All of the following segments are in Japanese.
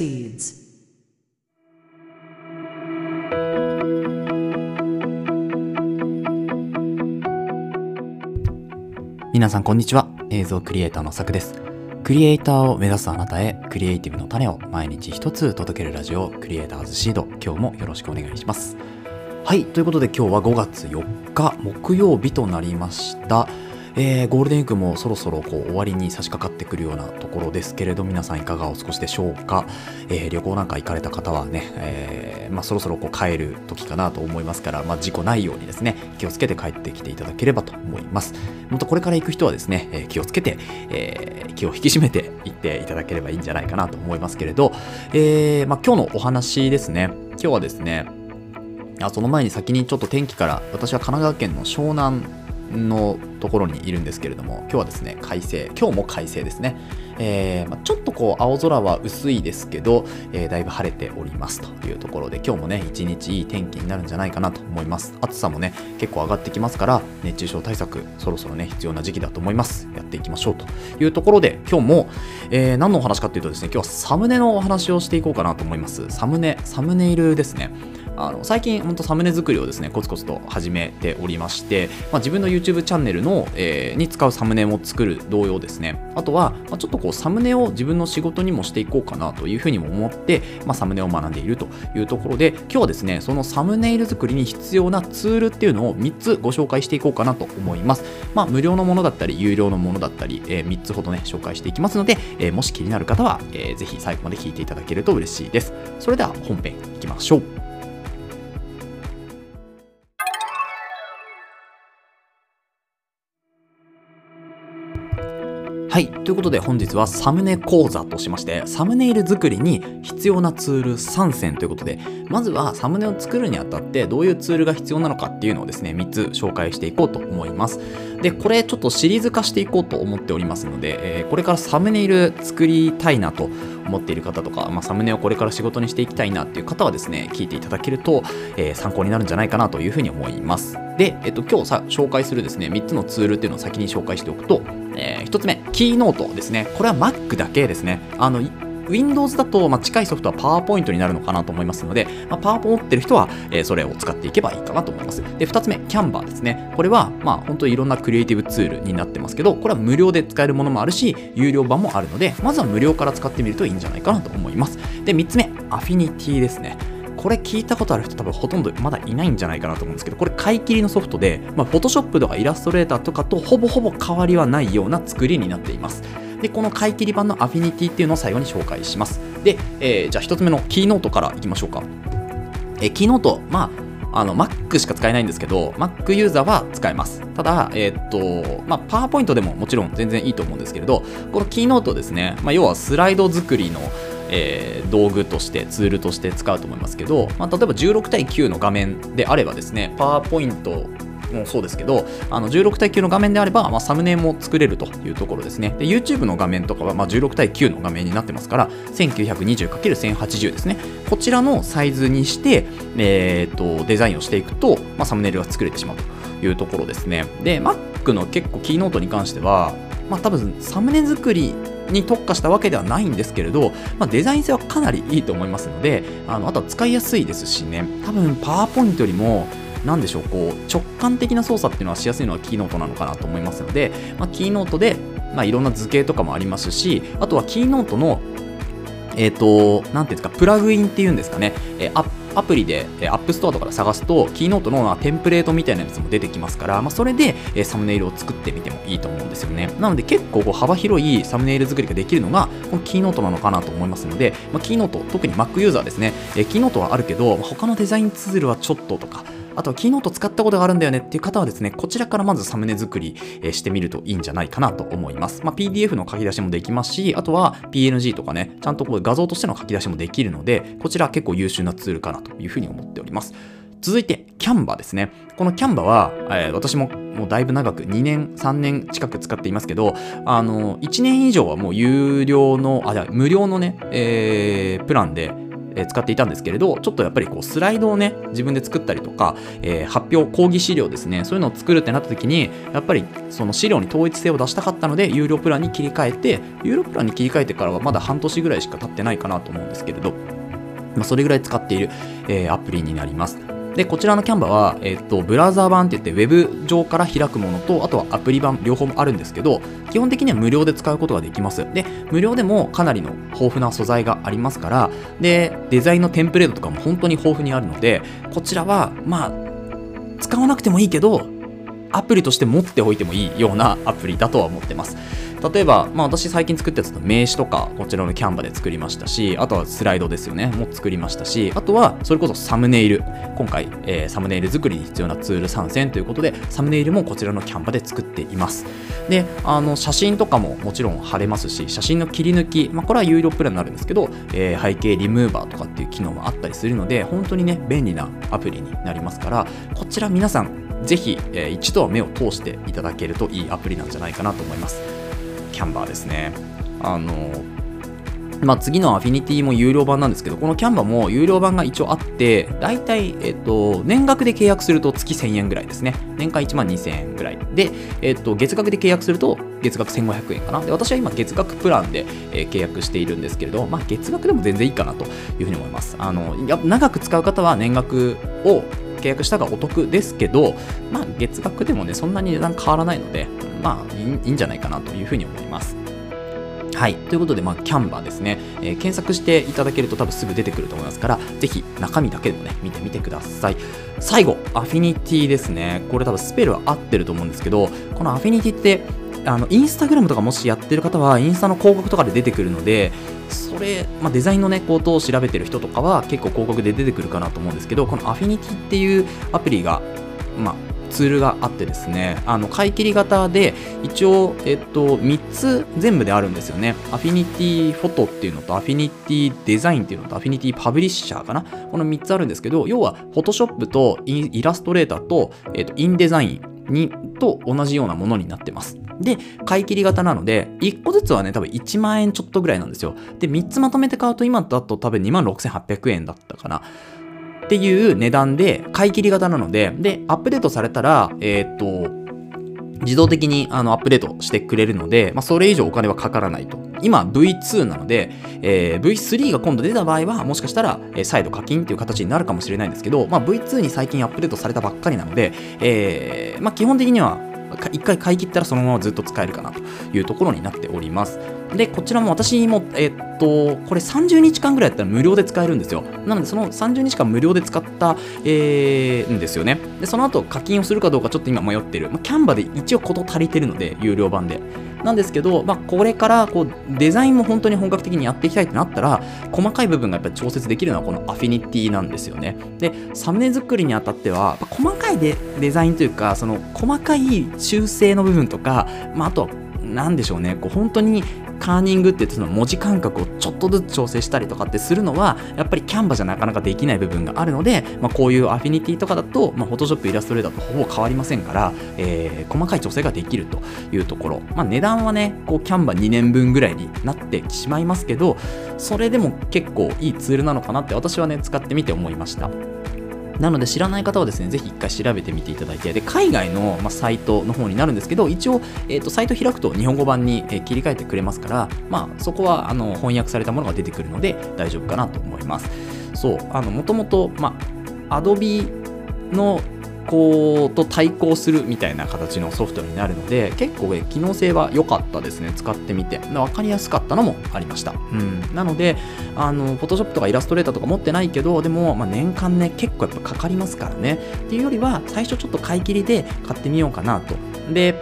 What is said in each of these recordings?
proceeds. 皆さんこんにちは映像クリエイターのさくです。クリエイターを目指すあなたへクリエイティブの種を毎日一つ届けるラジオクリエイターズシード。今日もよろしくお願いします。はいということで今日は5月4日木曜日となりました。えー、ゴールデンウィークもそろそろこう終わりに差し掛かってくるようなところですけれど皆さんいかがお過ごしでしょうか、えー、旅行なんか行かれた方はね、えー、まあ、そろそろこう帰る時かなと思いますから、まあ、事故ないようにですね気をつけて帰ってきていただければと思います。もっとこれから行く人はですね、え気をつけて、え気を引き締めて行っていただければいいんじゃないかなと思いますけれど、えまあ、今日のお話ですね。今日はですねあその前に先にちょっと天気から私は神奈川県の湘南のところにいるんですけれども、今日はですね、快晴、今日も快晴ですね。えー、まあ、ちょっとこう、青空は薄いですけど、えー、だいぶ晴れておりますというところで、今日もね、一日いい天気になるんじゃないかなと思います。暑さもね、結構上がってきますから、熱中症対策、そろそろね、必要な時期だと思います。やっていきましょうというところで、今日も、えー、何のお話かっていうとですね、今日はサムネのお話をしていこうかなと思います。サムネ、サムネイルですね。あの最近、本当サムネ作りをですね、コツコツと始めておりまして、まあ、自分の YouTube チャンネルの、えー、に使うサムネも作る同様ですね。あとは、まあ、ちょっとこう、サムネを自分の仕事にもしていこうかなというふうにも思って、まあ、サムネを学んでいるというところで、今日はですね、そのサムネイル作りに必要なツールっていうのを3つご紹介していこうかなと思います。まあ、無料のものだったり、有料のものだったり、えー、3つほどね、紹介していきますので、えー、もし気になる方は、えー、ぜひ最後まで聞いていただけると嬉しいです。それでは本編いきましょう。はい。ということで本日はサムネ講座としまして、サムネイル作りに必要なツール3選ということで、まずはサムネを作るにあたってどういうツールが必要なのかっていうのをですね、3つ紹介していこうと思います。で、これちょっとシリーズ化していこうと思っておりますので、えー、これからサムネイル作りたいなと思っている方とか、まあ、サムネをこれから仕事にしていきたいなっていう方はですね、聞いていただけると、えー、参考になるんじゃないかなというふうに思います。で、えっと、今日さ紹介するですね、3つのツールっていうのを先に紹介しておくと、えー、1つ目、キーノートですね。これは Mac だけですね。あの、Windows だと、まあ、近いソフトは PowerPoint になるのかなと思いますので、まあ、PowerPoint 持ってる人は、えー、それを使っていけばいいかなと思います。で、2つ目、Canva ですね。これは、まあ、本当にいろんなクリエイティブツールになってますけど、これは無料で使えるものもあるし、有料版もあるので、まずは無料から使ってみるといいんじゃないかなと思います。で、3つ目、アフィニティですね。これ聞いたことある人多分ほとんどまだいないんじゃないかなと思うんですけど、これ買い切りのソフトで、まあ、Photoshop とかイラストレーターとかとほぼほぼ変わりはないような作りになっています。で、この買い切り版のアフィニティっていうのを最後に紹介します。で、えー、じゃあ1つ目のキーノートからいきましょうか。えー、キーノート、まあ、あの Mac しか使えないんですけど Mac ユーザーは使えますただ、えー、っとまあ、パワーポイントでももちろん全然いいと思うんですけれどこのキーノートですね、まあ、要はスライド作りのえー、道具としてツールとして使うと思いますけど、まあ、例えば16対9の画面であればですねパワーポイントもそうですけど、あの16対9の画面であれば、まあ、サムネも作れるというところですね。で YouTube の画面とかは、まあ、16対9の画面になってますから、1920×1080 ですね。こちらのサイズにして、えーと、デザインをしていくと、まあ、サムネイルが作れてしまうというところですね。で、Mac の結構キーノートに関しては、まあ、多分サムネ作りに特化したわけではないんですけれど、まあ、デザイン性はかなりいいと思いますのであのあとは使いやすいですしね。多分パワーポイントよりも何でしょうこう直感的な操作っていうのはしやすいのはキーノートなのかなと思いますので、まあ、キーノートで、まあ、いろんな図形とかもありますしあとはキーノートのえっ、ー、と、なんていうんですか、プラグインっていうんですかね、えアアプリで、えアップストアとかで探すと、 Keynote のテンプレートみたいなやつも出てきますから、まあ、それで、えサムネイルを作ってみてもいいと思うんですよね。なので結構こう幅広いサムネイル作りができるのが、この Keynote なのかなと思いますので、まあ、 Keynote、特に Mac ユーザーですね、え Keynote はあるけど、他のデザインツールはちょっととか、あとは Keynote 使ったことがあるんだよねっていう方はですね、こちらからまずサムネ作り、してみるといいんじゃないかなと思います。まあ、PDF の書き出しもできますし、あとは PNG とかね、ちゃんとこう画像としての書き出しもできるので、こちら結構優秀なツールかなというふうに思っております。続いて、キャンバですね。このキャンバは、えー、私ももうだいぶ長く2年、3年近く使っていますけど、あの、1年以上はもう有料の、あ、じゃ無料のね、えー、プランでえ使っていたんですけれどちょっとやっぱりこうスライドをね自分で作ったりとか、えー発表講義資料ですねそういうのを作るってなった時にやっぱりその資料に統一性を出したかったので有料プランに切り替えて有料プランに切り替えてからはまだ半年ぐらいしか経ってないかなと思うんですけれど、まあ、それぐらい使っている、えーアプリになります。でこちらのキャンバは、えっとブラウザー版って言ってウェブ上から開くものとあとはアプリ版両方もあるんですけど基本的には無料で使うことができます。で無料でもかなりの豊富な素材がありますからでデザインのテンプレートとかも本当に豊富にあるのでこちらはまあ使わなくてもいいけどアプリとして持っておいてもいいようなアプリだとは思ってます。例えば、まあ、私最近作ったやつの名刺とかこちらのキャンバで作りましたしあとはスライドですよね。も作りましたしあとはそれこそサムネイル。今回、えーサムネイル作りに必要なツール参戦ということでサムネイルもこちらのキャンバで作っています。であの写真とかももちろん貼れますし写真の切り抜き、まあ、これは有料プランになるんですけど、えー背景リムーバーとかっていう機能もあったりするので本当にね便利なアプリになりますからこちら皆さんぜひ、えー一度は目を通していただけるといいアプリなんじゃないかなと思いますキャンバーですねあのまあ、次のアフィニティも有料版なんですけど、このキャンバも有料版が一応あって、だいたい、えっと、年額で契約すると月1000円ぐらいですね。年間1万2000円ぐらい。で、えっと、月額で契約すると月額1500円かな。で、私は今月額プランで、えー契約しているんですけれど、まあ、月額でも全然いいかなというふうに思います。あの、や長く使う方は年額を契約したがお得ですけど、まあ、月額でもね、そんなに値段変わらないので、まあ、いいんじゃないかなというふうに思います。はい。ということで、まあ、キャンバーですね、えー検索していただけると多分すぐ出てくると思いますから、ぜひ中身だけでもね、見てみてください。最後、アフィニティですね。これ多分スペルは合ってると思うんですけど、このアフィニティって、あのインスタグラムとかもしやってる方はインスタの広告とかで出てくるのでそれ、まあ、デザインのねことを調べてる人とかは結構広告で出てくるかなと思うんですけどこのアフィニティっていうアプリがまあツールがあってですねあの買い切り型で一応、えっと、3つ全部であるんですよねアフィニティフォトっていうのとアフィニティデザインっていうのとアフィニティパブリッシャーかなこの3つあるんですけど要はフォトショップとイイラストレーターと、えっと、インデザインにと同じようなものになってます。で、買い切り型なので、1個ずつはね、多分1万円ちょっとぐらいなんですよ。で、3つまとめて買うと今だと多分2万6800円だったかな。っていう値段で、買い切り型なので、で、アップデートされたら、えーっと、自動的にあのアップデートしてくれるので、まあ、それ以上お金はかからないと。今 V2 なので、えー V3 が今度出た場合は、もしかしたら、再度課金っていう形になるかもしれないんですけど、まあ、V2 に最近アップデートされたばっかりなので、えーまあ、基本的には1回買い切ったらそのままずっと使えるかなというところになっております。で、こちらも私も、えっと、これ30日間ぐらいやったら無料で使えるんですよ。なので、その30日間無料で使った、えーんですよね。で、その後課金をするかどうかちょっと今迷ってる。まあ、キャンバで一応こと足りてるので、有料版で。なんですけど、まあ、これからこうデザインも本当に本格的にやっていきたいってなったら、細かい部分がやっぱり調節できるのはこのアフィニティなんですよね。で、サムネ作りにあたっては、細かいデデザインというか、その細かい修正の部分とか、まあ、あとは、なんでしょうね、こう本当にカーニングってその文字間隔をちょっとずつ調整したりとかってするのはやっぱりキャンバじゃなかなかできない部分があるので、まあ、こういうアフィニティとかだと、まあ、フォトショップイラストレーターとほぼ変わりませんから、えー細かい調整ができるというところ、まあ、値段はねこうキャンバ2年分ぐらいになってしまいますけどそれでも結構いいツールなのかなって私はね使ってみて思いました。なので知らない方はですね、ぜひ一回調べてみていただいて、で、海外の、まあ、サイトの方になるんですけど、一応、えっ、と、サイト開くと日本語版に、え切り替えてくれますから、まあ、そこは、あの、翻訳されたものが出てくるので大丈夫かなと思います。そう、あの、もともと、まあ、Adobe の、こうと対抗するみたいな形のソフトになるので結構ね機能性は良かったですね。使ってみて。分かりやすかったのもありました、うん、なのであの Photoshop とかイラストレーターとか持ってないけどでも、まあ、年間ね結構やっぱかかりますからね。っていうよりは最初ちょっと買い切りで買ってみようかなと。で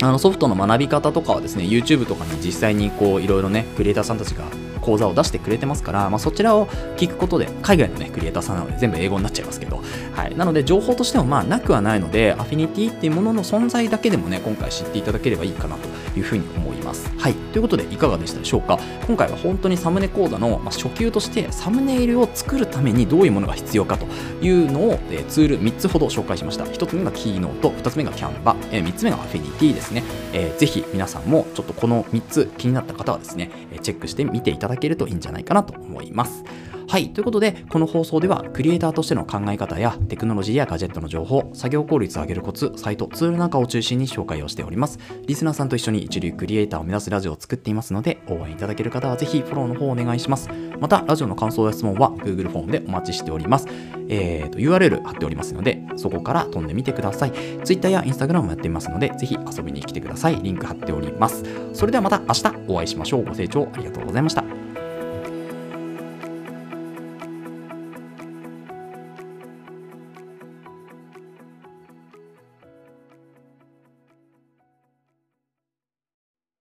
あのソフトの学び方とかはですね YouTube とかに実際にこういろいろねクリエイターさんたちが講座を出してくれてますから、まあ、そちらを聞くことで海外のねクリエイターさんなので全部英語になっちゃいますけど、はい、なので情報としてもまあなくはないのでアフィニティっていうものの存在だけでもね今回知っていただければいいかなというふうに思います。はい。ということでいかがでしたでしょうか？今回は本当にサムネ講座の、ま、初級としてサムネイルを作るためにどういうものが必要かというのを、えツール3つほど紹介しました。1つ目がキーノート。2つ目がキャンバ、え3つ目がアフィニティですね、えーぜひ皆さんもちょっとこの3つ気になった方はですね、チェックしてみていただけるといいんじゃないかなと思います。はい、ということで、この放送では、クリエイターとしての考え方や、テクノロジーやガジェットの情報、作業効率を上げるコツ、サイト、ツールなんかを中心に紹介をしております。リスナーさんと一緒に一流クリエイターを目指すラジオを作っていますので、応援いただける方はぜひフォローの方をお願いします。また、ラジオの感想や質問は Google フォームでお待ちしております。えーと、URL 貼っておりますので、そこから飛んでみてください。Twitter や Instagram もやっていますので、ぜひ遊びに来てください。リンク貼っております。それではまた明日お会いしましょう。ご清聴ありがとうございました。